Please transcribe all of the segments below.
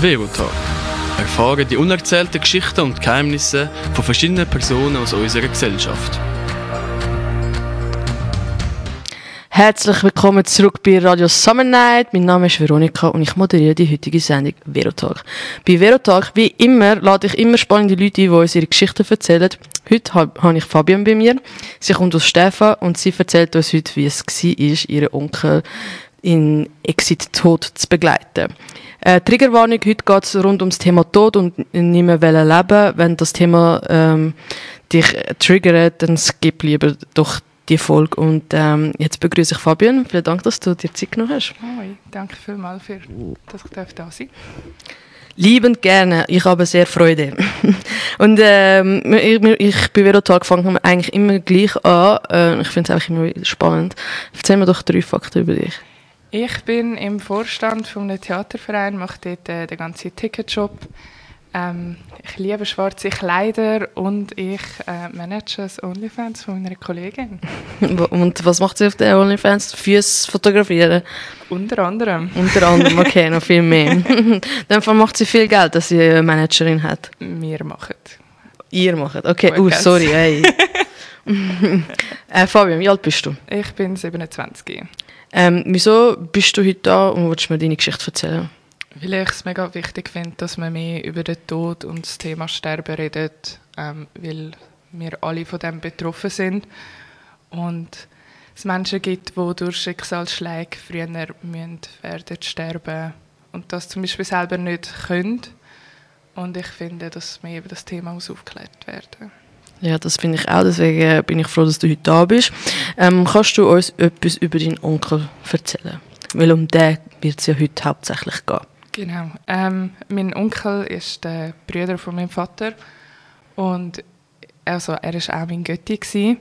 Verotag. Erfahren die unerzählten Geschichten und Geheimnisse von verschiedenen Personen aus unserer Gesellschaft. Herzlich willkommen zurück bei Radio Summer Night. Mein Name ist Veronika und ich moderiere die heutige Sendung Verotag. Bei Verotag, wie immer, lade ich immer spannende Leute ein, die uns ihre Geschichten erzählen. Heute habe ich Fabian bei mir. Sie kommt aus Stefan und sie erzählt uns heute, wie es war, ihren Onkel in Exit Tod zu begleiten. Äh, Triggerwarnung, heute geht es rund ums Thema Tod und nicht mehr leben. Wenn das Thema ähm, dich triggert, dann skip lieber doch die Folge. Und ähm, jetzt begrüße ich Fabian. Vielen Dank, dass du dir Zeit genommen hast. Hoi, danke vielmals, für, dass ich da sein darf. Liebend gerne. Ich habe sehr Freude. Und ähm, ich, ich bei Verotag fangen wir eigentlich immer gleich an. Äh, ich finde es einfach immer spannend. Erzähl mir doch drei Fakten über dich. Ich bin im Vorstand von einem Theaterverein, mache dort äh, den ganzen Ticketjob. Ähm, ich liebe schwarze Kleider und ich äh, manage das OnlyFans von meiner Kollegin. Und was macht sie auf den OnlyFans? Füße fotografieren? Unter anderem. Unter anderem, okay, noch viel mehr. Dann macht sie viel Geld, dass sie eine Managerin hat. Wir machen. Ihr macht, okay. Oh, sorry, hey. Äh, Fabian, wie alt bist du? Ich bin 27. Ähm, wieso bist du heute da und willst mir deine Geschichte erzählen? Weil ich es mega wichtig finde, dass man mehr über den Tod und das Thema Sterben redet, ähm, weil wir alle von dem betroffen sind und es Menschen gibt, die durch Schicksalsschläge früher müssen werden sterben und das zum Beispiel selber nicht können. Und ich finde, dass mehr über das Thema muss aufgeklärt werden. Ja, das finde ich auch. Deswegen äh, bin ich froh, dass du heute da bist. Ähm, kannst du uns etwas über deinen Onkel erzählen? Weil um den wird es ja heute hauptsächlich gehen. Genau. Ähm, mein Onkel ist der Bruder von meinem Vater und also er war auch mein Götti.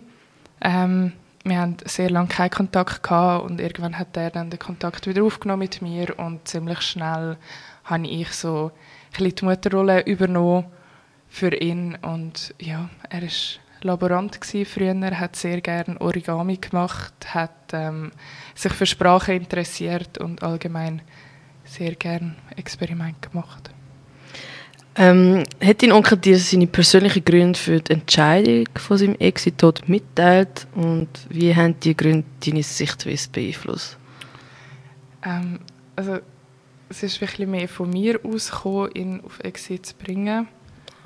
Ähm, wir hatten sehr lange keinen Kontakt gehabt und irgendwann hat er dann den Kontakt wieder aufgenommen mit mir und ziemlich schnell habe ich so ein die Mutterrolle übernommen für ihn und ja, er ist Laborant früher, hat sehr gerne Origami gemacht, hat ähm, sich für Sprache interessiert und allgemein sehr gerne Experimente gemacht. Ähm, hat dein Onkel dir seine persönlichen Gründe für die Entscheidung von seinem Exit-Tod mitteilt und wie haben die Gründe deine Sichtweise beeinflusst? Ähm, also es ist wirklich mehr von mir ausgekommen, ihn auf Exit zu bringen.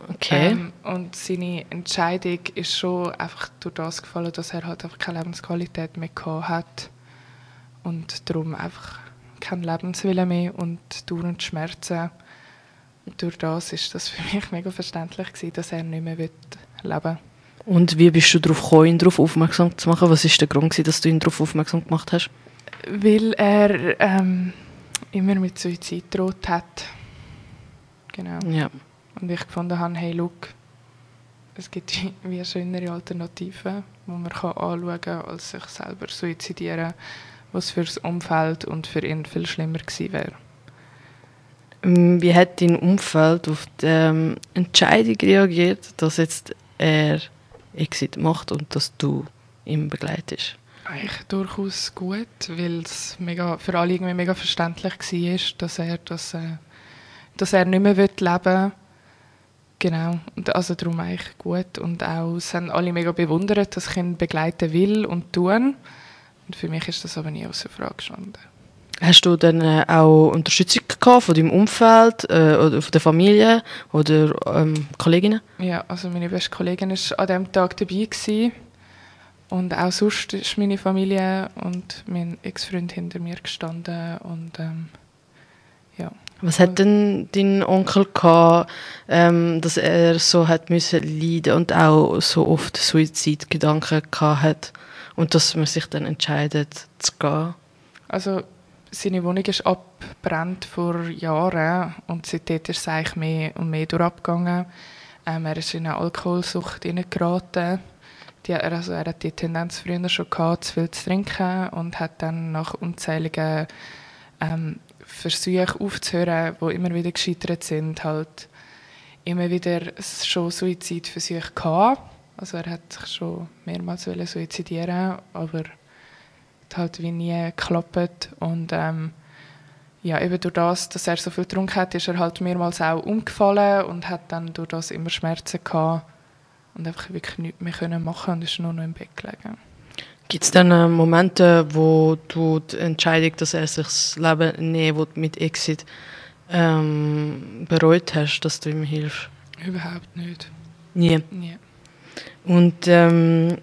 Okay. Ähm, und seine Entscheidung ist schon einfach durch das gefallen, dass er halt einfach keine Lebensqualität mehr gehabt hat und darum einfach kein Lebenswille mehr und dauernd Schmerzen. Und durch das ist das für mich mega verständlich gewesen, dass er nicht mehr leben will. Und wie bist du darauf gekommen, ihn darauf aufmerksam zu machen? Was ist der Grund, gewesen, dass du ihn darauf aufmerksam gemacht hast? Weil er ähm, immer mit Suizid droht hat. Genau. Ja. Und ich gefunden habe, hey, look, es gibt wie schönere Alternative, die man kann anschauen kann, als sich selber suizidieren, was für das Umfeld und für ihn viel schlimmer gewesen wäre. Ähm, wie hat dein Umfeld auf die ähm, Entscheidung reagiert, dass jetzt er Exit macht und dass du ihn begleitest? Eigentlich durchaus gut, weil es mega, für alle irgendwie mega verständlich war, dass er, das, äh, dass er nicht mehr leben will Genau, und also darum eigentlich gut. Und auch, es haben alle mega bewundert, dass ich ihn begleiten will und tun. Und für mich ist das aber nie außer Frage gestanden. Hast du dann äh, auch Unterstützung gehabt von deinem Umfeld äh, oder von der Familie oder ähm, Kolleginnen? Ja, also meine beste Kollegin war an diesem Tag dabei. Gewesen. Und auch sonst ist meine Familie und mein Ex-Freund hinter mir gestanden. Und ähm. Was hat denn dein Onkel gehabt, ähm, dass er so hat müssen leiden und auch so oft Suizidgedanken gehabt hat und dass man sich dann entscheidet zu gehen? Also seine Wohnung ist abbrennt vor Jahren und seitdem ist es eigentlich mehr und mehr durchgegangen. Ähm, er ist in eine Alkoholsucht geraten. Die, also er hat die Tendenz früher schon gehabt, zu viel zu trinken und hat dann nach unzähligen ähm, Versuche aufzuhören, die immer wieder gescheitert sind, halt immer wieder schon Suizidversuche gehabt. Also er hat sich schon mehrmals suizidieren aber hat halt wie nie geklappt und ähm, ja, eben durch das, dass er so viel getrunken hat, ist er halt mehrmals auch umgefallen und hat dann durch das immer Schmerzen gehabt und einfach wirklich nichts mehr können machen und ist nur noch im Bett gelegen. Gibt es dann äh, Momente, wo du die Entscheidung, dass er sich das Leben nehmen will, mit Exit ähm, bereut hast, dass du ihm hilfst? Überhaupt nicht. Nie. Nie. Und ähm,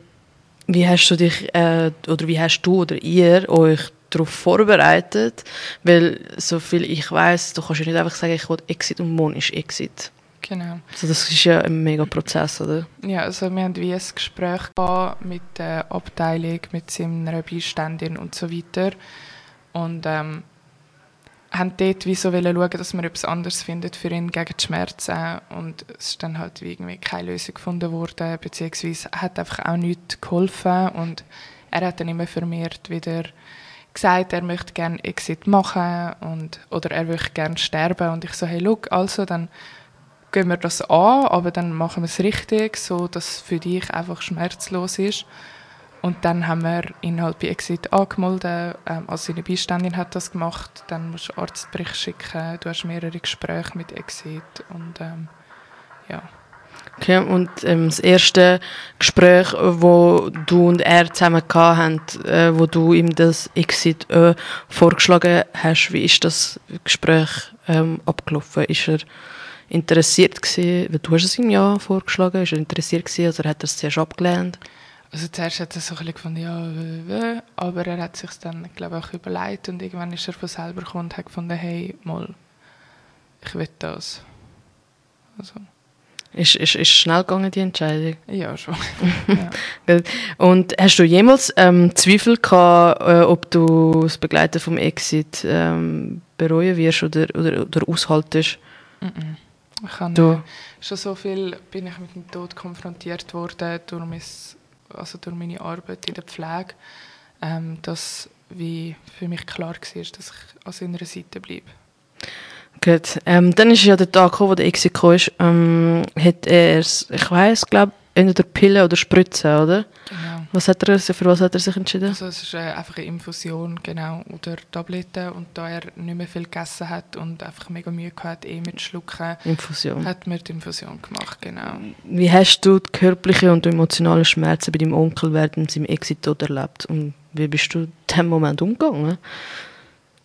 wie hast du dich äh, oder wie hast du oder ihr euch darauf vorbereitet? Weil so viel ich weiß, du kannst ja nicht einfach sagen, ich will Exit und morgen ist Exit. Genau. Also das ist ja ein mega Prozess, oder? Ja, also wir haben wie ein Gespräch gehabt mit der Abteilung, mit seiner Beiständin und so weiter. Und ähm, haben dort wie so schauen, dass man etwas anderes findet für ihn gegen die Schmerzen. Und es ist dann halt wie irgendwie keine Lösung gefunden worden, beziehungsweise hat einfach auch nichts geholfen. Und er hat dann immer vermehrt wieder gesagt, er möchte gerne Exit machen und, oder er möchte gerne sterben. Und ich so, hey, look, also dann gehen wir das an, aber dann machen wir es richtig, so dass es für dich einfach schmerzlos ist. Und dann haben wir ihn halt bei Exit angemeldet. Ähm, also seine Beiständin hat das gemacht. Dann musst du Arztbericht schicken. Du hast mehrere Gespräche mit Exit. Und ähm, ja. Okay, und ähm, das erste Gespräch, wo du und er zusammen hatten, äh, wo du ihm das Exit äh, vorgeschlagen hast, wie ist das Gespräch ähm, abgelaufen? Ist er interessiert gewesen? Weil Du hast es ihm ja vorgeschlagen. Ist er interessiert gewesen oder hat er es zuerst abgelehnt? Also zuerst hat er so ein bisschen gefunden, ja, aber er hat sich dann, glaube ich, auch überlegt und irgendwann ist er von selber gekommen und hat gefunden, hey, mal, ich will das. Also, Ist, ist, ist schnell gegangen, die Entscheidung? ja, schon. Gut. Und hast du jemals ähm, Zweifel gehabt, äh, ob du das Begleiten vom Exit ähm, bereuen wirst oder, oder, oder aushaltest? Mhm. Ich habe Du? schon so viel bin ich mit dem Tod konfrontiert worden durch, mein, also durch meine Arbeit in der Pflege, ähm, dass wie für mich klar war, dass ich an seiner Seite bleibe. Gut. Ähm, dann ist ja der Tag gekommen, wo der Exit kam. Ähm, hat er, ich weiß, glaube entweder Pille oder Spritze, oder? Genau. Was hat er, für was hat er sich entschieden? Also es ist äh, einfach eine Infusion, genau, oder Tabletten. Und da er nicht mehr viel gegessen hat und einfach mega Mühe gehabt, eh mit Schlucken, Infusion. hat mir die Infusion gemacht, genau. Wie hast du die körperlichen und emotionalen Schmerzen bei deinem Onkel während seinem Exit-Tod erlebt? Und wie bist du in diesem Moment umgegangen?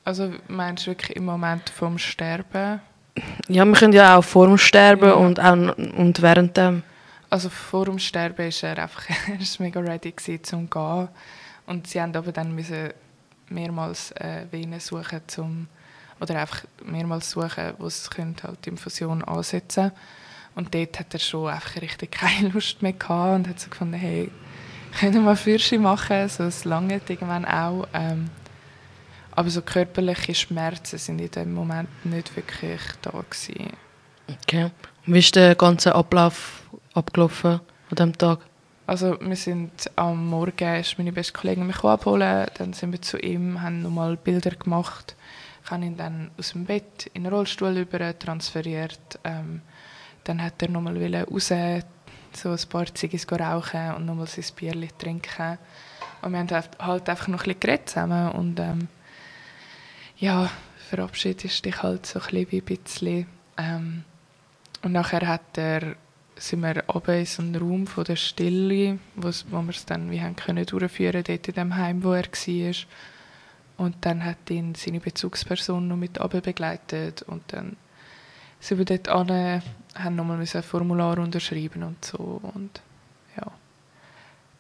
Also meinst du wirklich im Moment vom Sterben? Ja, wir können ja auch vor dem Sterben Ja. und, auch, und während dem. Also vor dem Sterben ist er einfach er ist mega ready gewesen, zum gehen. Und sie haben aber dann müssen mehrmals äh, Venen suchen zum oder einfach mehrmals suchen, wo sie können halt die Infusion ansetzen. Und dort hat er schon einfach richtig keine Lust mehr gehabt und hat so gefunden, hey, können wir Fürsche machen, so es lange irgendwann auch. Ähm, aber so körperliche Schmerzen sind in dem Moment nicht wirklich da gewesen. Okay. Wie ist der ganze Ablauf abgelaufen an diesem Tag? Also wir sind am Morgen, ist meine beste Kollegin mich abholen, dann sind wir zu ihm, haben nochmal Bilder gemacht, ich habe ihn dann aus dem Bett in den Rollstuhl über transferiert, ähm, dann hat er nochmal raus, so ein paar Ziggis rauchen und nochmal sein Bierchen trinken und wir haben halt halt einfach noch ein bisschen geredet zusammen und ähm, ja, verabschiedest dich halt so ein bisschen bisschen. Ähm, und nachher hat er, sind wir runter in so einen Raum von der Stille, wo wir es dann wie haben können durchführen dort in dem Heim, wo er war. Und dann hat ihn seine Bezugsperson noch mit runter begleitet und dann sind wir dort an, haben nochmal ein Formular unterschrieben und so und ja.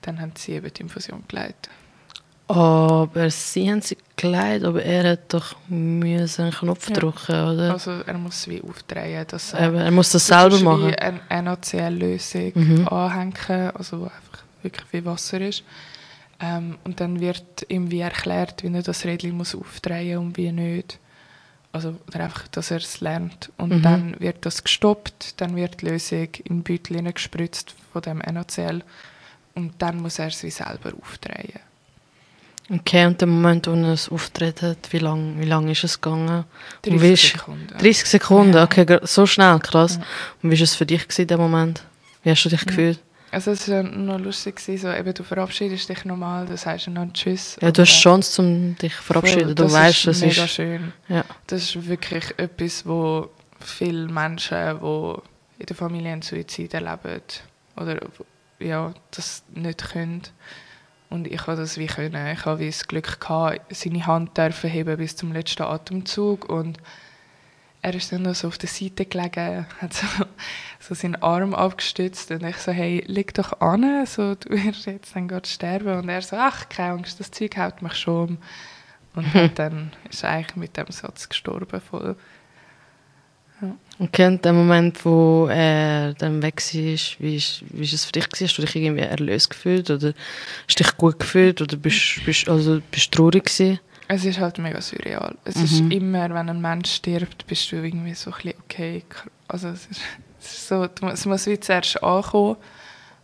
Dann haben sie eben die Infusion geleitet. Aber sie haben sie gekleidet, aber er hat doch müssen einen Knopf Ja. drücken, oder? Also er muss es wie aufdrehen, dass er Eben, er muss das Du selber machen. Wie eine NaCl-Lösung Mhm. anhängen, also wo einfach wirklich wie Wasser ist. Ähm, und dann wird ihm wie erklärt, wie er das Rädchen muss aufdrehen und wie nicht. Also oder einfach, dass er es lernt. Und Mhm. dann wird das gestoppt, dann wird die Lösung in den Beutel gespritzt von dem NaCl und dann muss er es wie selber aufdrehen. Okay, und der Moment, wo er es auftreten hat, wie lange wie lang ist es gegangen? Und 30 wie ist- Sekunden. 30 Sekunden, okay, so schnell, krass. Ja. Und wie war es für dich gewesen, dem Moment? Wie hast du dich Ja. gefühlt? Also es war noch lustig, so, eben, du verabschiedest dich normal, das heißt dann Tschüss. Ja, du hast Chance, um dich zu verabschieden. voll, Du weißt, ist das mega ist. schön. Ja. Das ist wirklich etwas, wo viele Menschen, die in der Familie einen Suizid erleben oder ja, das nicht können. Und ich habe das wie können. Ich habe wie das Glück gehabt, seine Hand dürfen heben bis zum letzten Atemzug und er ist dann noch so auf der Seite gelegen, hat so, so seinen Arm abgestützt und ich so, hey, leg doch an, so, du wirst jetzt dann gerade sterben. Und er so, ach, keine Angst, das Zeug hält mich schon um. Und dann ist er eigentlich mit dem Satz gestorben voll. Okay, und der Moment, wo er dann weg war, wie ist, wie ist es für dich? Gewesen? Hast du dich irgendwie erlöst gefühlt? Oder hast du dich gut gefühlt? Oder bist, bist, also, bist du traurig gewesen? Es ist halt mega surreal. Es Mhm. ist immer, wenn ein Mensch stirbt, bist du irgendwie so ein bisschen, okay, also es ist, es ist so, es muss wie zuerst ankommen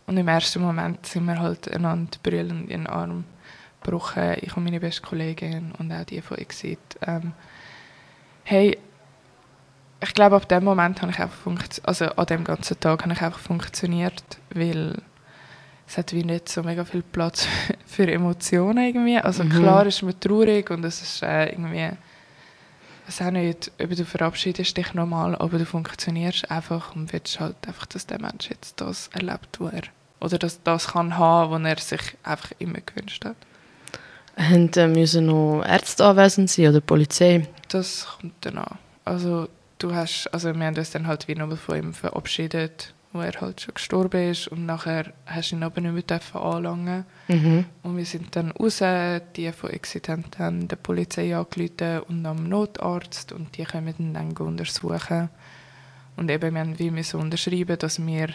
und im ersten Moment sind wir halt einander brüllend in den Arm gebrochen, ich und meine beste Kollegin und auch die von Exit. Ähm, hey, ich glaube, ab dem Moment habe ich einfach funktioniert, also an dem ganzen Tag habe ich einfach funktioniert, weil es hat wie nicht so mega viel Platz für Emotionen irgendwie. Also Mhm. klar ist man traurig und es ist äh, irgendwie, es auch nicht, ob du verabschiedest dich normal, aber du funktionierst einfach und willst halt einfach, dass der Mensch jetzt das erlebt, wo er, oder dass das kann haben, was er sich einfach immer gewünscht hat. Haben äh, müssen noch Ärzte anwesend sein oder Polizei? Das kommt dann an. Also du hast, also wir haben uns dann halt wie nochmal von ihm verabschiedet, wo er halt schon gestorben ist und nachher hast du ihn aber nicht mehr dürfen anlangen. Mhm. Und wir sind dann raus, die von Exit haben der Polizei angerufen und am Notarzt und die können ihn dann untersuchen. Und eben, wir haben wie müssen unterschreiben, dass wir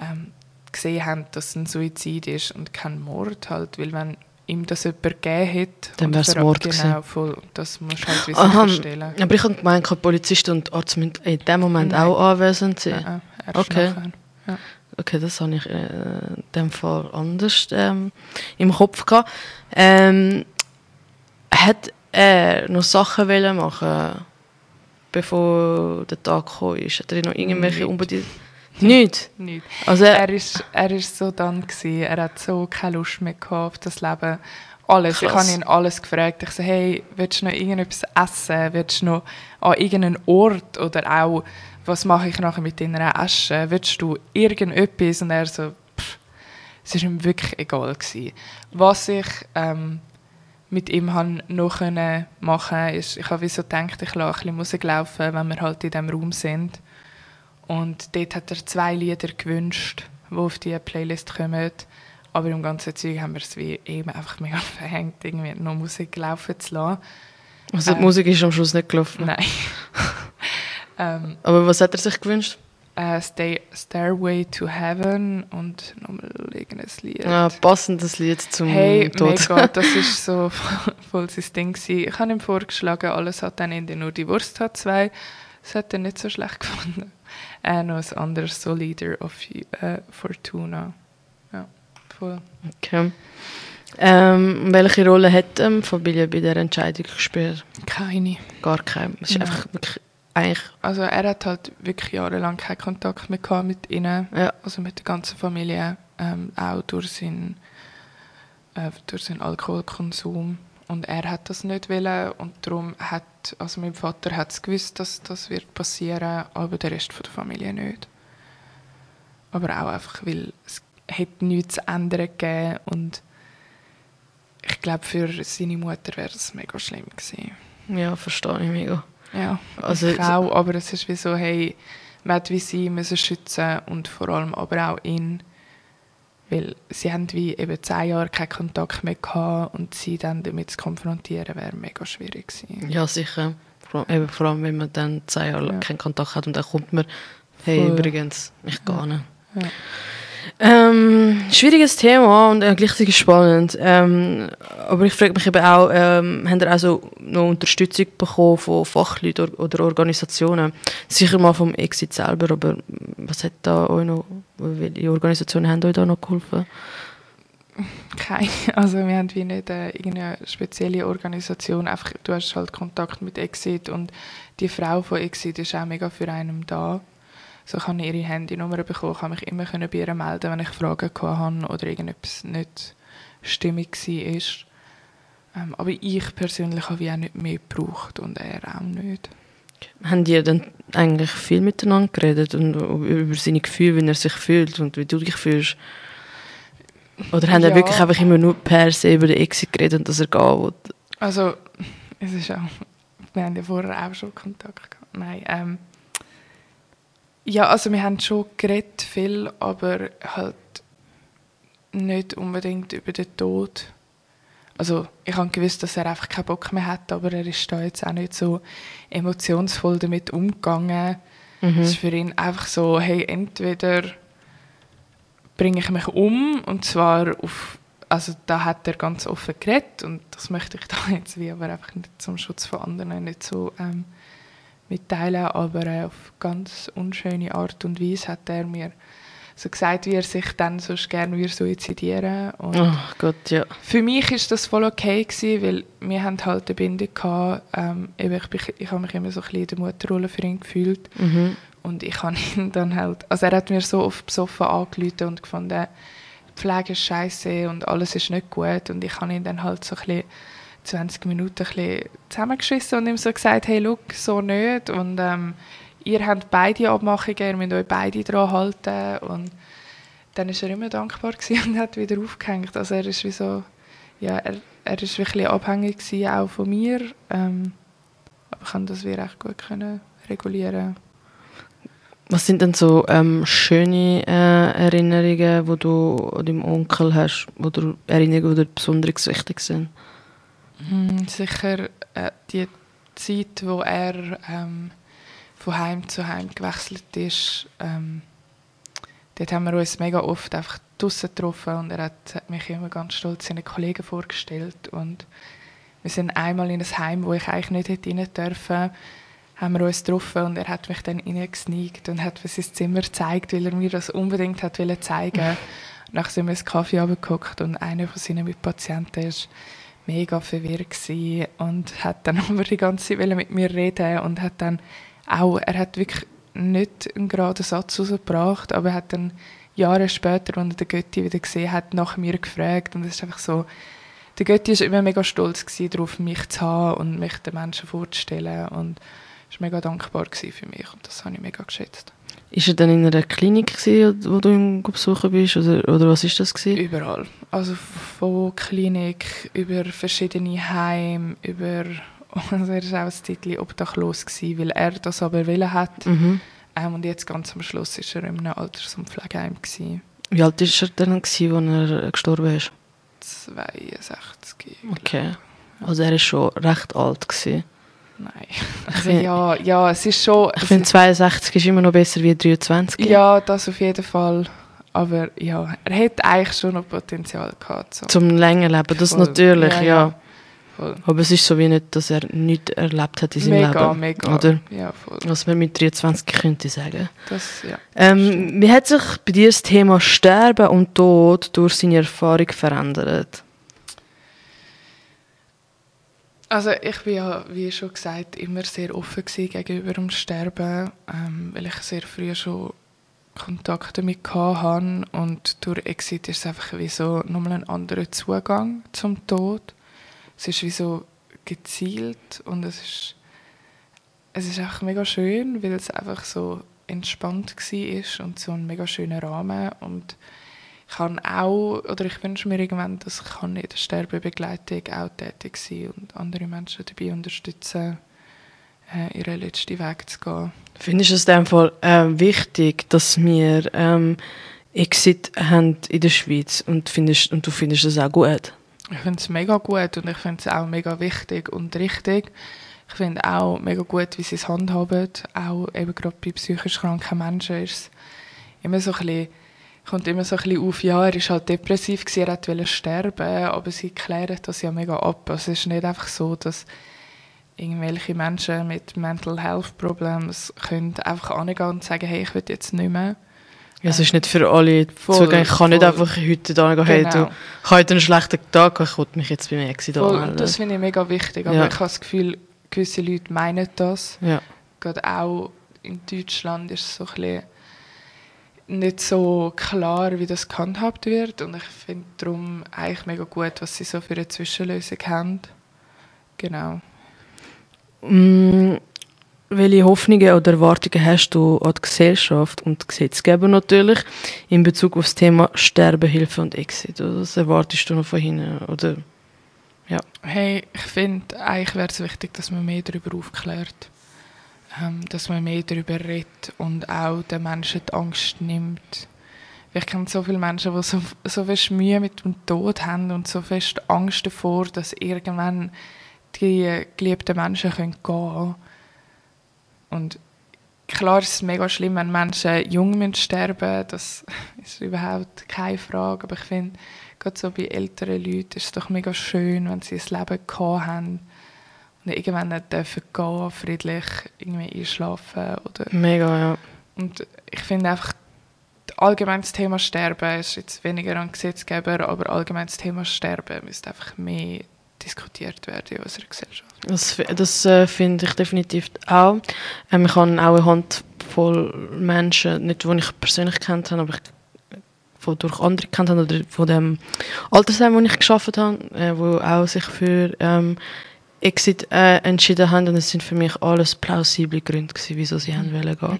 ähm, gesehen haben, dass es ein Suizid ist und kein Mord halt, weil wenn ihm das jemand gegeben hätte... Dann wär's ver- Mord Genau, voll, und das musst du halt wie Aha, sicherstellen. aber ich habe gemeint, die Polizisten und Arzt müssen in dem Moment Nein. auch anwesend sein. Nein, erst Okay. nachher. Okay, das habe ich äh, in dem Fall anders ähm, im Kopf gehabt. Ähm, hat er noch Sachen wollen machen, bevor der Tag gekommen ist? Hat er noch irgendwelche unbedingt... Nicht? Nicht. Also, Er ist, er ist so dann gewesen. Er hat so keine Lust mehr auf das Leben. Alles. Ich Krass. habe ihn alles gefragt. Ich so, hey, willst du noch irgendetwas essen? Willst du noch an irgendeinen Ort? Oder auch, was mache ich nachher mit deiner Asche? Willst du irgendetwas? Und er so, pff, es war ihm wirklich egal. Gewesen. Was ich ähm, mit ihm han noch machen ist, ich habe so gedacht, ich lasse ein bisschen Musik laufen, wenn wir halt in diesem Raum sind. Und dort hat er zwei Lieder gewünscht, die auf die Playlist kommen. Aber im ganzen Zeug haben wir es wie eben einfach mega verhängt, irgendwie noch Musik laufen zu lassen. also die äh, Musik ist am Schluss nicht gelaufen. Nein. ähm, Aber was hat er sich gewünscht? äh, Stay, Stairway to Heaven und nochmal irgendein Lied. Ja, passendes Lied zum Hey, Tod. mega, das ist so voll sein Ding gewesen. Ich habe ihm vorgeschlagen, alles hat dann Ende nur die Wurst hat zwei. Das hat er nicht so schlecht gefunden. Äh, noch ein anderes, so Leader of äh, Fortuna. Ja, voll. Okay. Ähm, welche Rolle hat ähm, Familie bei der Entscheidung gespielt? Keine. Gar keine. Es ist Nein. einfach wirklich eigentlich, Also er hat halt wirklich jahrelang keinen Kontakt mehr gehabt mit ihnen, ja, also mit der ganzen Familie, ähm, auch durch seinen, äh, durch seinen Alkoholkonsum. Und er hat das nicht wollen und darum hat, also mein Vater hat es gewusst, dass das wird passieren, aber der Rest von der Familie nicht. Aber auch einfach, weil es hätte nichts zu ändern gegeben und ich glaube, für seine Mutter wäre es mega schlimm gewesen. ja, verstehe ich mega. Ja, Also- ich auch, aber es ist wie so, hey, man hat wie sie müssen schützen und vor allem aber auch ihn, weil sie haben wie eben zehn Jahre keinen Kontakt mehr gehabt und sie dann damit zu konfrontieren, wäre mega schwierig gewesen. Ja, sicher. Vor, eben, vor allem, wenn man dann zwei Jahre Ja. keinen Kontakt hat und dann kommt man, hey, Voll. übrigens, ich gehe nicht. Ja. Ähm, schwieriges Thema und äh, gleichzeitig spannend. Ähm, aber ich frage mich eben auch, ähm, haben ihr also noch Unterstützung bekommen von Fachleuten oder Organisationen? Sicher mal vom Exit selber, aber was hat da euch noch, welche Organisationen haben euch da noch geholfen? Keine, also wir haben wie nicht äh, irgendeine spezielle Organisation, einfach du hast halt Kontakt mit Exit und die Frau von Exit ist auch mega für einen da. So ich habe ihre Handynummer bekommen, kann mich immer können bei ihr melden, wenn ich Fragen hatte oder irgendetwas nicht stimmig war. Ähm, aber ich persönlich habe wie auch nicht mehr gebraucht und er auch nicht. Haben die dann eigentlich viel miteinander geredet und über seine Gefühle, wie er sich fühlt und wie du dich fühlst? Oder haben ja. er wirklich einfach immer nur per se über den Exit geredet und dass er gehen will? Also, es ist auch, wir haben ja vorher auch schon Kontakt gehabt. Nein, ähm, ja, also wir haben schon geredet viel, aber halt nicht unbedingt über den Tod. Also ich habe gewusst, dass er einfach keinen Bock mehr hat, aber er ist da jetzt auch nicht so emotionsvoll damit umgegangen. Mhm. Es ist für ihn einfach so, hey, entweder bringe ich mich um und zwar auf, also da hat er ganz offen geredet und das möchte ich da jetzt wie, aber einfach nicht zum Schutz von anderen nicht so ähm, mitteilen, aber äh, auf ganz unschöne Art und Weise hat er mir so gesagt, wie er sich dann sonst gerne würde suizidieren und Oh Gott, ja. Für mich ist das voll okay gewesen, weil wir haben halt eine Bindung gehabt, ähm, eben ich, ich habe mich immer so ein bisschen in der Mutterrolle für ihn gefühlt Mhm. und ich habe ihn dann halt, also er hat mir so oft besoffen angerufen und gefunden, die Pflege ist scheiße und alles ist nicht gut und ich habe ihn dann halt so ein bisschen 20 Minuten ein bisschen zusammengeschissen und ihm so gesagt, hey, look, so nicht und ähm, ihr habt beide Abmachungen, ihr müsst euch beide daran halten und dann ist er immer dankbar und hat wieder aufgehängt. Also er ist wie so, ja, er, er wirklich abhängig auch von mir, ähm, aber ich kann das wie recht gut können regulieren. Was sind denn so ähm, schöne äh, Erinnerungen, die du an deinem Onkel hast, oder Erinnerungen, die dir besonders wichtig sind? Mm, sicher äh, die Zeit, wo er ähm, von Heim zu Heim gewechselt ist, ähm, dort haben wir uns mega oft einfach draussen getroffen und er hat, hat mich immer ganz stolz seinen Kollegen vorgestellt und wir sind einmal in ein Heim, wo ich eigentlich nicht hätte rein dürfen, haben wir uns getroffen und er hat mich dann reingesneakt und hat mir sein Zimmer gezeigt, weil er mir das unbedingt hat zeigen. Nachher sind wir ins Kaffee runtergeguckt und einer von seinen Mitpatienten ist mega verwirrt und hat dann aber die ganze Zeit mit mir reden und hat dann auch, er hat wirklich nicht einen geraden Satz rausgebracht, aber er hat dann Jahre später, als er den Götti wieder gesehen hat, nach mir gefragt und es ist einfach so, der Götti war immer mega stolz darauf, mich zu haben und mich den Menschen vorzustellen und war mega dankbar für mich und das habe ich mega geschätzt. Ist er dann in einer Klinik, gewesen, wo du ihn besuchen bist, oder, oder was ist das? Gewesen? Überall. Also von Klinik über verschiedene Heime, über also er war auch ein Titel obdachlos, gewesen, weil er das aber wollen hat. Mhm. Ähm, und jetzt ganz am Schluss war er in einem Alters- und Pflegeheim. Gewesen. Wie alt war er dann, gewesen, als er gestorben ist? 62. Okay. Also er war schon recht alt. Gewesen. Nein. Also ja, ja, es ist schon... Ich finde 62 ist immer noch besser wie 23. Ja, das auf jeden Fall. Aber ja, er hätte eigentlich schon noch Potenzial gehabt. So. Zum länger leben, das Voll. natürlich, ja. ja. Voll. Aber es ist so wie nicht, dass er nichts erlebt hat in seinem mega, Leben. Mega, oder? Ja, voll. Was man mit 23 könnte sagen. Das, ja. Ähm, wie hat sich bei dir das Thema Sterben und Tod durch seine Erfahrung verändert? Also ich bin ja, wie schon gesagt, immer sehr offen gegenüber dem Sterben, ähm, weil ich sehr früh schon Kontakt damit hatte und durch Exit ist es einfach wie so nochmal ein anderer Zugang zum Tod. Es ist wie so gezielt und es ist, es ist einfach mega schön, weil es einfach so entspannt war und so ein mega schöner Rahmen und kann auch, oder ich wünsche mir irgendwann, dass ich in der Sterbebegleitung auch tätig sein und andere Menschen dabei unterstützen, äh, ihren letzten Weg zu gehen. Findest du es in dem Fall äh, wichtig, dass wir ähm, Exit haben in der Schweiz und, findest, und du findest es auch gut? Ich finde es mega gut und ich finde es auch mega wichtig und richtig. Ich finde auch mega gut, wie sie es handhaben. Auch eben gerade bei psychisch kranken Menschen ist es immer so ein bisschen kommt immer so ein bisschen auf, ja, er war halt depressiv, gewesen, er wollte sterben, aber sie klären das ja mega ab. Also es ist nicht einfach so, dass irgendwelche Menschen mit Mental Health Problems können einfach angehen und sagen, hey, ich will jetzt nicht mehr. Ja, es ist nicht für alle zugänglich. Ich kann nicht einfach heute da gehen, hey, Genau. du, ich habe heute einen schlechten Tag, ich wollte mich jetzt bei mir Exit Voll, anmelden. das finde ich mega wichtig, aber Ja. ich habe das Gefühl, gewisse Leute meinen das. Ja. Gerade auch in Deutschland ist es so ein bisschen nicht so klar, wie das gehandhabt wird. Und ich finde darum eigentlich mega gut, was sie so für eine Zwischenlösung haben. Genau. Mm, welche Hoffnungen oder Erwartungen hast du an die Gesellschaft und die Gesetzgeber natürlich in Bezug auf das Thema Sterbehilfe und Exit? Was erwartest du noch von ihnen? Oder, ja. Hey, ich finde, eigentlich wäre es wichtig, dass man mehr darüber aufklärt. Ähm, dass man mehr darüber redet und auch den Menschen die Angst nimmt. Ich kenne so viele Menschen, die so, so fest Mühe mit dem Tod haben und so fest Angst davor, dass irgendwann die geliebten Menschen gehen können. Und klar ist es mega schlimm, wenn Menschen jung sterben müssen. Das ist überhaupt keine Frage. Aber ich finde, gerade so bei älteren Leuten ist es doch mega schön, wenn sie ein Leben gehabt haben irgendwann nicht dürfen gehen, friedlich irgendwie einschlafen. Oder Mega, ja. und ich finde einfach, allgemein das Thema Sterben ist jetzt weniger an Gesetzgeber, aber allgemein das Thema Sterben müsste einfach mehr diskutiert werden in unserer Gesellschaft. Das, das äh, finde ich definitiv auch. Ähm, ich habe auch eine Handvoll Menschen, nicht die ich persönlich kennt habe, aber ich von durch andere kennt habe oder von dem Altersheim, wo ich geschafft habe, äh, wo auch sich für ähm, Exit äh, entschieden haben und es sind für mich alles plausible Gründe gewesen, wieso sie haben wollen gehen.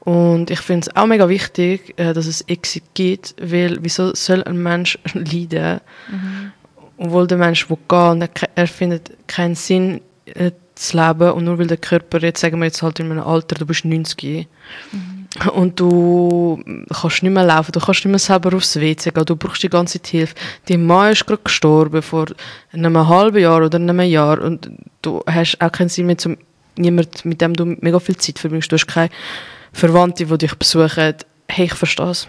Und ich finde es auch mega wichtig, äh, dass es Exit gibt, weil wieso soll ein Mensch leiden, Mhm. obwohl der Mensch will gehen und er, findet keinen Sinn äh, zu leben und nur weil der Körper, jetzt sagen wir jetzt halt in einem Alter, du bist 90 und du kannst nicht mehr laufen, du kannst nicht mehr selber aufs WC gehen, du brauchst die ganze Zeit Hilfe. Die Mann ist gerade gestorben vor einem halben Jahr oder einem Jahr und du hast auch keinen Sinn mehr zum jemand, mit dem du mega viel Zeit verbringst. Du hast keine Verwandte, die dich besuchen. Hey, ich verstehe es.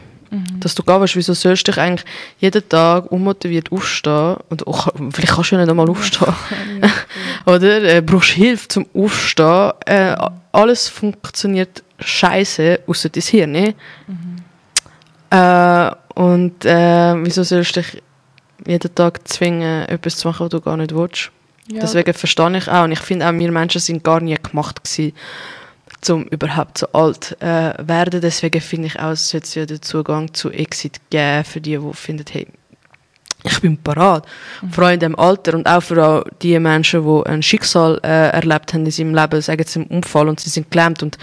Dass du gehen willst, wieso sollst du dich eigentlich jeden Tag unmotiviert aufstehen? Und auch, vielleicht kannst du ja nicht einmal aufstehen. Oder äh, brauchst Hilfe zum Aufstehen. Äh, alles funktioniert scheiße, außer dein Hirn. ne? Äh, und äh, wieso sollst du dich jeden Tag zwingen, etwas zu machen, was du gar nicht willst? Ja, Deswegen verstehe ich auch. Und ich finde auch, wir Menschen sind gar nie gemacht gewesen, um überhaupt so alt äh, werden. Deswegen finde ich auch, es sollte ja den Zugang zu Exit geben für die, die finden, hey, ich bin parat. Vor allem in dem Alter und auch für all die Menschen, die ein Schicksal äh, erlebt haben in seinem Leben, sagen sie einen Unfall und sie sind gelähmt und,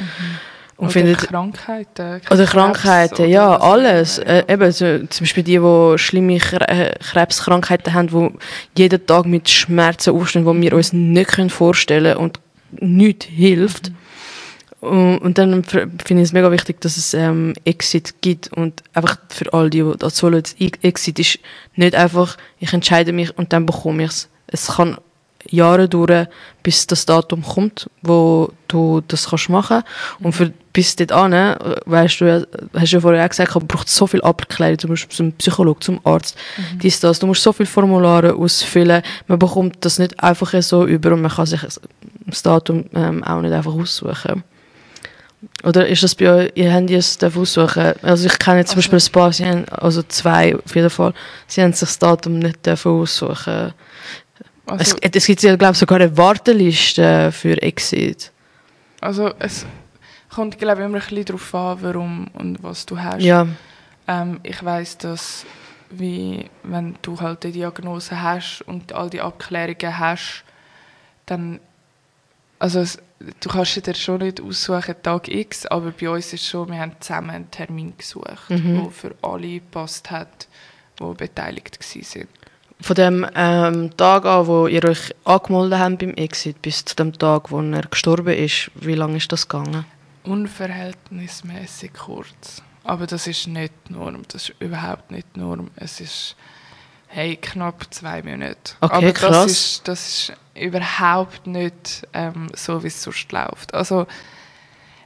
und oder finden, Krankheiten. oder Krankheiten, oder ja, alles. Äh, eben, so, zum Beispiel die, die schlimme äh, Krebskrankheiten haben, die jeden Tag mit Schmerzen aufstehen, die wir uns nicht können vorstellen und nichts hilft. Und, und dann finde ich es mega wichtig, dass es ähm, Exit gibt und einfach für all die, die das wollen, Exit ist nicht einfach, ich entscheide mich und dann bekomme ich es. Es kann Jahre dauern, bis das Datum kommt, wo du das kannst machen und für bis dorthin, äh, weißt du, ja, hast du ja vorher auch gesagt, man braucht so viel Abklärung, zum Beispiel zum Psychologen, zum Arzt, dies, das. Du musst so viele Formulare ausfüllen, man bekommt das nicht einfach so über und man kann sich das Datum ähm, auch nicht einfach aussuchen. Oder ist das bei euch, ihr habt es aussuchen? Also ich kenne jetzt zum Also- Beispiel ein paar, sie haben, also zwei auf jeden Fall, sie haben sich das Datum nicht dürfen aussuchen. Also, es, es gibt ja, glaube ich, sogar eine Warteliste für Exit. also es kommt, glaube ich, immer ein bisschen darauf an, warum und was du hast. Ja, Ähm, ich weiß, dass wie, wenn du halt die Diagnose hast und all die Abklärungen hast, dann also es, du kannst dir schon nicht aussuchen Tag X, aber bei uns ist schon, wir haben zusammen einen Termin gesucht, Mhm. der für alle gepasst hat, die beteiligt waren. Von dem ähm, Tag an, wo ihr euch angemeldet habt beim Exit, bis zu dem Tag, wo er gestorben ist, wie lange ist das gegangen? Unverhältnismäßig kurz. Aber das ist nicht die Norm. Das ist überhaupt nicht die Norm. Es ist hey, knapp zwei Monate. Okay, Aber krass. das ist, das ist überhaupt nicht ähm, so, wie es sonst läuft. Also,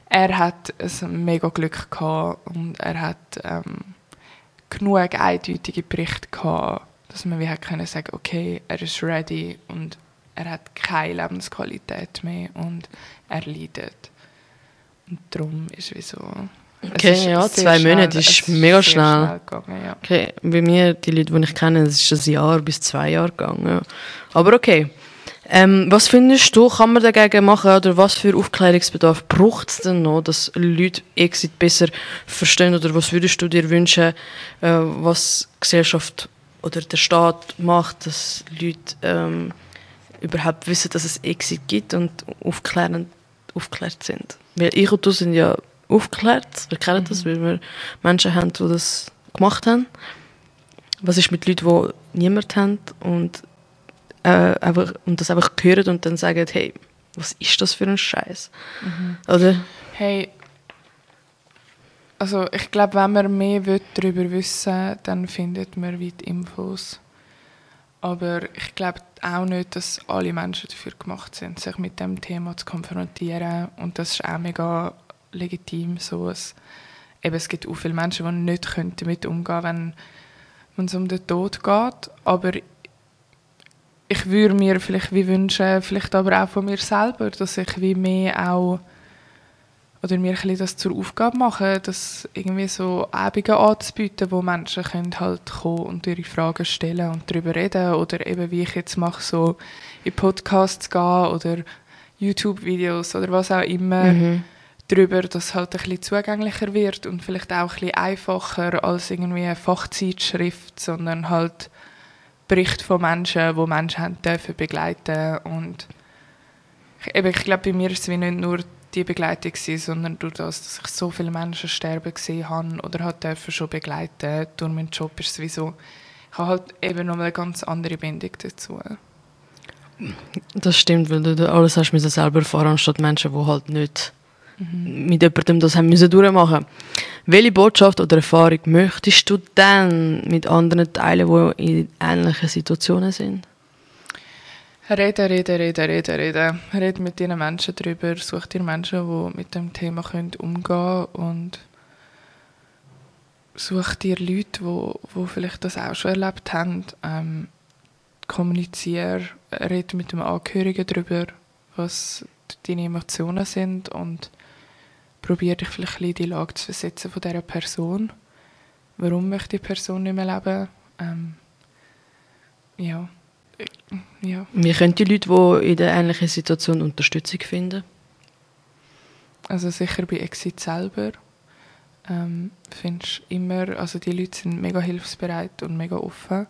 er hat ein mega Glück gehabt und er hat ähm, genug eindeutige Berichte gehabt, dass man wie hat können sagen, okay, er ist ready und er hat keine Lebensqualität mehr und er leidet. Und darum ist wie so... Okay, ja, zwei schnell- Monate ist mega sehr schnell. gegangen, ja. Okay, bei mir, die Leute, die ich kenne, es ist ein Jahr bis zwei Jahre gegangen. Aber okay. Ähm, was findest du, kann man dagegen machen oder was für Aufklärungsbedarf braucht es denn noch, dass Leute Exit besser verstehen oder was würdest du dir wünschen, äh, was Gesellschaft oder der Staat macht, dass Leute ähm, überhaupt wissen, dass es Exit gibt und aufklärend, aufgeklärt sind? Weil ich und du sind ja aufgeklärt, wir kennen das, weil wir Menschen haben, die das gemacht haben. Was ist mit Leuten, die niemand haben und äh, einfach, und das einfach hören und dann sagen, hey, was ist das für ein Scheiß? Oder? Hey, also ich glaube, wenn man mehr will darüber wissen dann findet man weit Infos. Aber ich glaube auch nicht, dass alle Menschen dafür gemacht sind, sich mit dem Thema zu konfrontieren. Und das ist auch mega legitim. So. Es, eben, es gibt auch viele Menschen, die nicht können damit umgehen können, wenn es um den Tod geht. Aber ich würde mir vielleicht wie wünschen, vielleicht aber auch von mir selber, dass ich wie mehr auch oder mir ein das zur Aufgabe machen, das irgendwie so Abende anzubieten, wo Menschen können halt kommen und ihre Fragen stellen und darüber reden oder eben wie ich jetzt mache, so in Podcasts gehen oder YouTube-Videos oder was auch immer Mhm. darüber, dass es halt ein bisschen zugänglicher wird und vielleicht auch ein bisschen einfacher als irgendwie eine Fachzeitschrift, sondern halt Berichte von Menschen, die Menschen haben dürfen begleiten und ich, eben, ich glaube, bei mir ist es wie nicht nur die Begleitung gewesen, sondern durch das, dass ich so viele Menschen sterben gesehen habe oder halt dürfen schon begleiten durch meinen Job ist es wie so, ich habe halt eben noch eine ganz andere Bindung dazu. Das stimmt, weil du alles hast müssen selber erfahren, anstatt Menschen, die halt nicht mit jemandem das haben müssen durchmachen. Welche Botschaft oder Erfahrung möchtest du dann mit anderen teilen, die in ähnlichen Situationen sind? Reden, reden, reden, reden, reden. Red mit diesen Menschen darüber. Such dir Menschen, die mit dem Thema umgehen können. Und such dir Leute, die, die vielleicht das auch schon erlebt haben. Ähm, kommuniziere, red mit dem Angehörigen darüber, was deine Emotionen sind und probier dich vielleicht in die Lage zu versetzen von dieser Person. Warum möchte die Person nicht mehr leben? Ähm, ja. Ja. Wie können die Leute, die in der ähnlichen Situation Unterstützung finden? Also sicher bei Exit selber ähm, findest immer, also die Leute sind mega hilfsbereit und mega offen.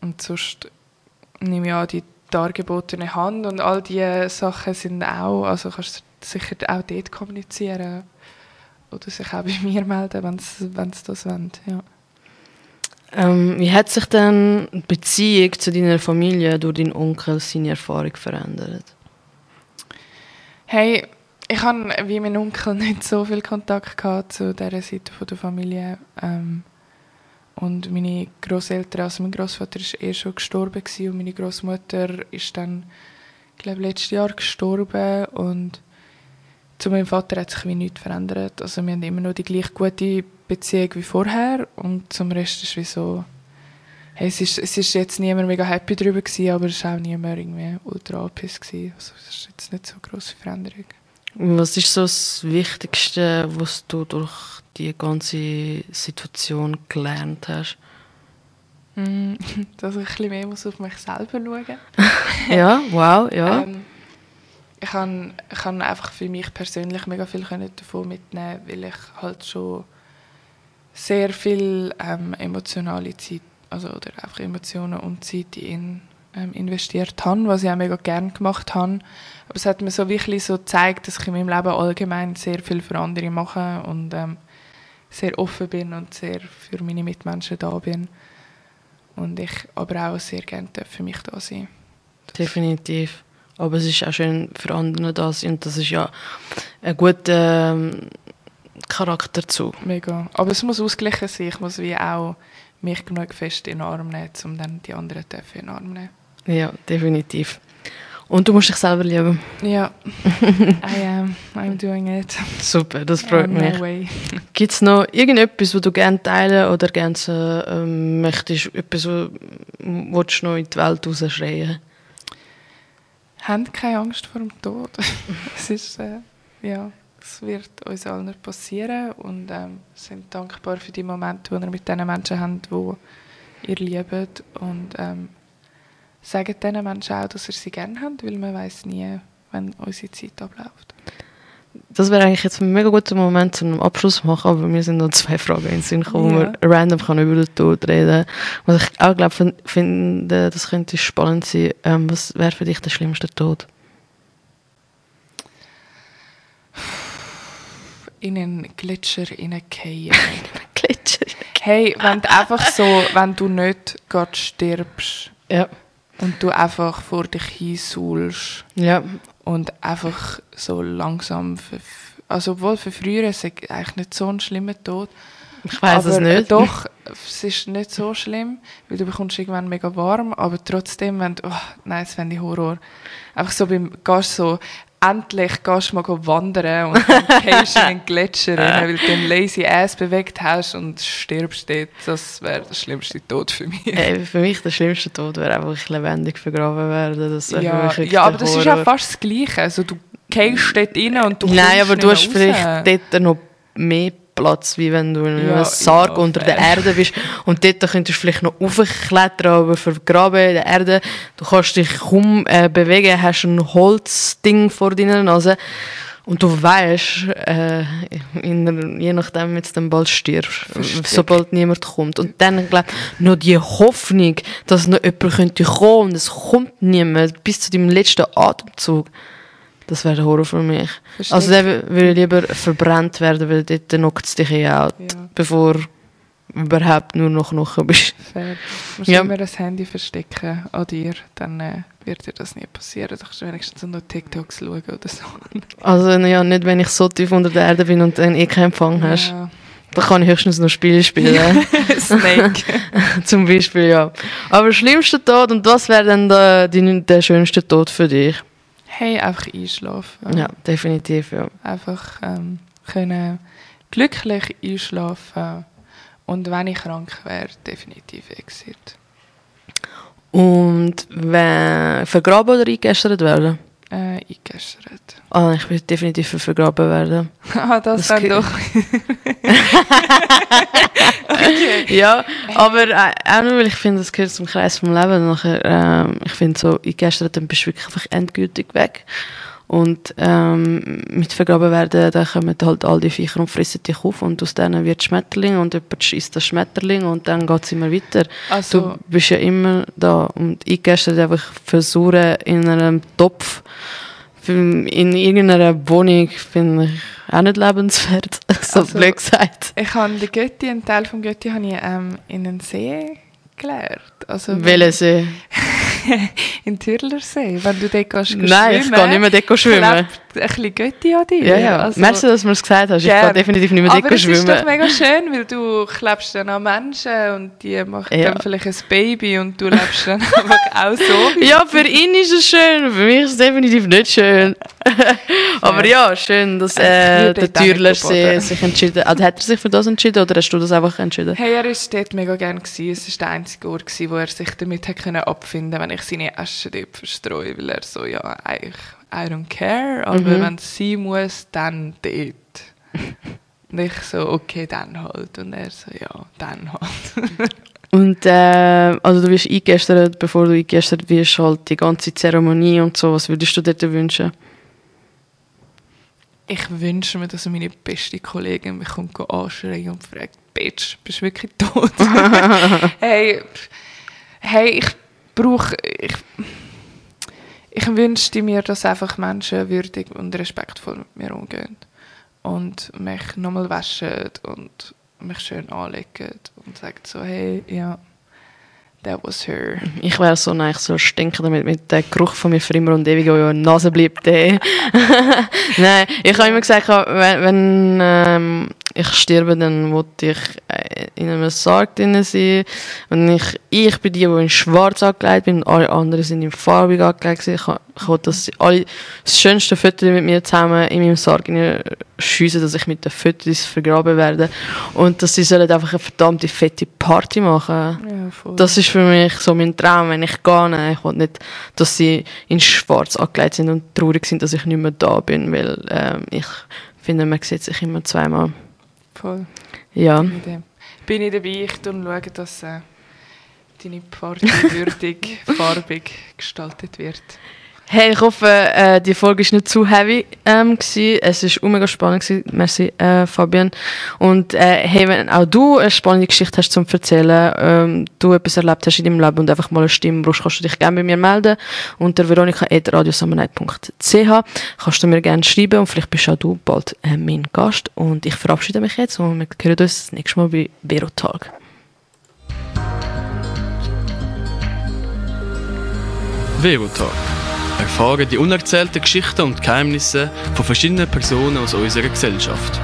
Und sonst nehme ich an, die dargebotene Hand und all diese Sachen sind auch, also kannst du sicher auch dort kommunizieren oder sich auch bei mir melden, wenn sie das wollen. Ja. Ähm, wie hat sich denn die Beziehung zu deiner Familie durch deinen Onkel seine Erfahrung verändert? Hey, ich habe wie mein Onkel nicht so viel Kontakt gehabt zu dieser Seite von der Familie. Ähm, und meine Großeltern, also mein Großvater ist eh schon gestorben gewesen, und meine Großmutter ist dann, glaube, letztes Jahr gestorben und zu meinem Vater hat sich wie nichts verändert. Also wir haben immer noch die gleich gute Beziehung wie vorher und zum Rest ist wie so, hey, es ist, es ist jetzt niemand mega happy darüber gewesen, aber es war auch niemand irgendwie ultra angepisst gewesen. Also es ist jetzt nicht so eine grosse Veränderung. Was ist so das Wichtigste, was du durch die ganze Situation gelernt hast? Mm, Dass ich ein bisschen mehr muss auf mich selber schauen muss. ja, wow, ja. Ähm, ich kann, ich kann einfach für mich persönlich mega viel davon mitnehmen, weil ich halt schon sehr viel ähm, emotionale Zeit, also oder einfach Emotionen und Zeit in ähm, investiert habe, was ich auch mega gerne gemacht habe. Aber es hat mir so wirklich so gezeigt, dass ich in meinem Leben allgemein sehr viel für andere mache und ähm, sehr offen bin und sehr für meine Mitmenschen da bin. Und ich aber auch sehr gerne für mich da sein. Definitiv. Aber es ist auch schön für andere da sein und das ist ja ein guter ähm, Charakterzug. Mega. Aber es muss ausgeglichen sein. Ich muss wie auch mich genug fest in den Arm nehmen, um dann die anderen in den Arm nehmen. Ja, definitiv. Und du musst dich selber lieben. Ja, I am. I'm doing it. Super, das freut On mich. way. Gibt es noch irgendetwas, was du gerne teilen oder gerne ähm, möchtest, etwas, was du noch in die Welt rausschreien? Habt keine Angst vor dem Tod. es ist, äh, ja, es wird uns allen passieren und ähm, sind dankbar für die Momente, die wir mit den Menschen haben, die ihr liebt und ähm, sagt diesen Menschen auch, dass ihr sie gerne habt, weil man weiß nie, wenn unsere Zeit abläuft. Das wäre eigentlich jetzt ein mega guter Moment zum Abschluss machen, aber mir sind noch zwei Fragen in den Sinn gekommen, wo Ja. man random kann über den Tod reden Was ich auch glaube, fin- finde, das könnte spannend sein. Ähm, was wäre für dich der schlimmste Tod? In einen Gletscher hineingehen. Gletscher. hey, wenn du einfach so, wenn du nicht gerade stirbst Ja. und du einfach vor dich hinsuhlst Ja. und einfach so langsam, also obwohl für früher ist es eigentlich nicht so ein schlimmer Tod, Ich weiß es nicht. Doch, es ist nicht so schlimm, weil du bekommst irgendwann mega warm, aber trotzdem, wenn du, oh, nein, das fände ich Horror. Einfach so beim, gehst so, endlich gehst du mal wandern und dann gehst in den Gletscher rein, weil du den lazy ass bewegt hast und stirbst dort. Das wäre der schlimmste Tod für mich. Ey, für mich der schlimmste Tod wäre einfach ich lebendig vergraben werden. Das Ja, ja, aber das ist Horror. auch fast das Gleiche. Also du gehst dort rein und du Nein, aber du hast raus. vielleicht dort noch mehr Platz, wie wenn du in einem Ja, Sarg ja, unter der fair. Erde bist. Und dort könntest du vielleicht noch aufklettern, aber vergraben in der Erde. Du kannst dich kaum äh, bewegen, hast ein Holzding vor deiner Nase. Und du weißt, äh, in der, je nachdem, jetzt dann bald stirbst, Versteck. sobald niemand kommt. Und dann, glaub noch die Hoffnung, dass noch jemand könnte kommen und es kommt niemand bis zu deinem letzten Atemzug. Das wäre der Horror für mich. Versteck. Also dann würde ich lieber verbrannt werden, weil dort knockt es dich eh out, Ja. bevor du überhaupt nur noch Knochen bist. Fair. Du musst Ja. immer das Handy verstecken an dir, dann äh, wird dir das nie passieren. Dann kannst du wenigstens noch TikToks schauen oder so. Also ja, nicht, wenn ich so tief unter der Erde bin und dann eh keinen Empfang hast. Ja. Dann kann ich höchstens noch Spiele spielen. Snake. Zum Beispiel, ja. Aber schlimmster Tod, und was wäre denn der, der schönste Tod für dich? Hey, einfach einschlafen. Ja, definitiv, ja. Einfach ähm, können glücklich einschlafen. Und wenn ich krank wäre, definitiv Exit. Und wenn vergraben oder eingeäschert werden? Äh, eingeschert. Ah, ich will definitiv vergraben werden. ah, das, Das dann doch. Ja, aber äh, auch nur, weil ich finde, das gehört zum Kreis vom Leben. Nachher, ähm, ich finde so, in gestern dann bist du wirklich einfach endgültig weg. Und ähm, mit vergraben werden, dann kommen halt all die Viecher und fressen dich auf und aus denen wird Schmetterling und jemand schießt das Schmetterling und dann geht es immer weiter. Also, Du bist ja immer da und ich gestern einfach versuchen in einem Topf in irgendeiner Wohnung finde ich auch nicht lebenswert, so Also- blöd gesagt. ich habe den Götti, einen Teil vom Götti habe ich ähm, in einen See gelernt. Also, Welchen See? in Türlersee. Wenn du dort gehst, Nein, ich kann nicht mehr dort schwimmen. klebt ein bisschen Götti an dir. Ja, ja. Also, Merci, dass du mir das gesagt hast. Ich gern. kann definitiv nicht mehr aber dort es ist doch schwimmen. mega schön, weil du klebst dann an Menschen und die machen Ja. dann vielleicht ein Baby und du lebst dann einfach auch so. Ja, für ihn ist es schön, für mich ist es definitiv nicht schön. Aber ja, schön, dass Ich äh, der baden. sich entschieden hat. Hat er sich für das entschieden oder hast du das einfach entschieden? Hey, er war dort mega gerne. Gewesen. Es war der einzige Ort, gewesen, wo er sich damit hat können abfinden konnte, wenn ich seine Asche dort verstreue, weil er so, ja, eigentlich, I don't care, aber Mhm. wenn es sein muss, dann dort. Und ich so, okay, dann halt. Und er so, ja, dann halt. Und äh, also du wirst eingegessen, bevor du eingegessen wirst, halt die ganze Zeremonie und so. Was würdest du dort wünschen? Ich wünsche mir, dass meine beste Kollegin mich kommt anschreien und fragt, Bitch, bist du wirklich tot? hey, hey, ich brauche... Ich, ich wünschte mir, dass einfach Menschen würdig und respektvoll mit mir umgehen. Und mich nochmal waschen und mich schön anlegen und sagen so, hey, ja, that was her. Ich wäre so nein, soll stinken, damit mit der Geruch von mir für immer und ewig in der Nase bleibt. ey. Nein, ich habe immer gesagt, wenn, wenn ähm, ich sterbe, dann wollte ich äh, in einem Sarg drin sein. Und ich, ich bin die, die in schwarz angelegt bin und alle anderen sind in farbig angelegt. Ich ich wollte, dass sie alle das schönste Foto mit mir zusammen in meinem Sarg schiessen, dass ich mit den Fotos vergraben werde. Und dass sie sollen einfach eine verdammte fette Party machen Ja, das ist für mich so mein Traum, wenn ich gehe. Ich will nicht, dass sie in schwarz angelegt sind und traurig sind, dass ich nicht mehr da bin, weil ähm, ich finde, man sieht sich immer zweimal. Voll. Ja. Bin ich, dabei, ich schaue, dass äh, deine Party würdig, farbig gestaltet wird. Hey, ich hoffe, äh, die Folge ist nicht zu heavy ähm, gewesen. Es ist mega spannend gewesen. Merci, äh, Fabian. Und äh, hey, wenn auch du eine spannende Geschichte hast zum erzählen, ähm, du etwas erlebt hast in deinem Leben und einfach mal eine Stimme brauchst, kannst du dich gerne bei mir melden unter veronika@radiosummernight.ch kannst du mir gerne schreiben und vielleicht bist auch du bald äh, mein Gast. Und ich verabschiede mich jetzt und wir hören uns das nächste Mal bei Vero Talk. Verotag. Erfahre die unerzählten Geschichten und Geheimnisse von verschiedenen Personen aus unserer Gesellschaft.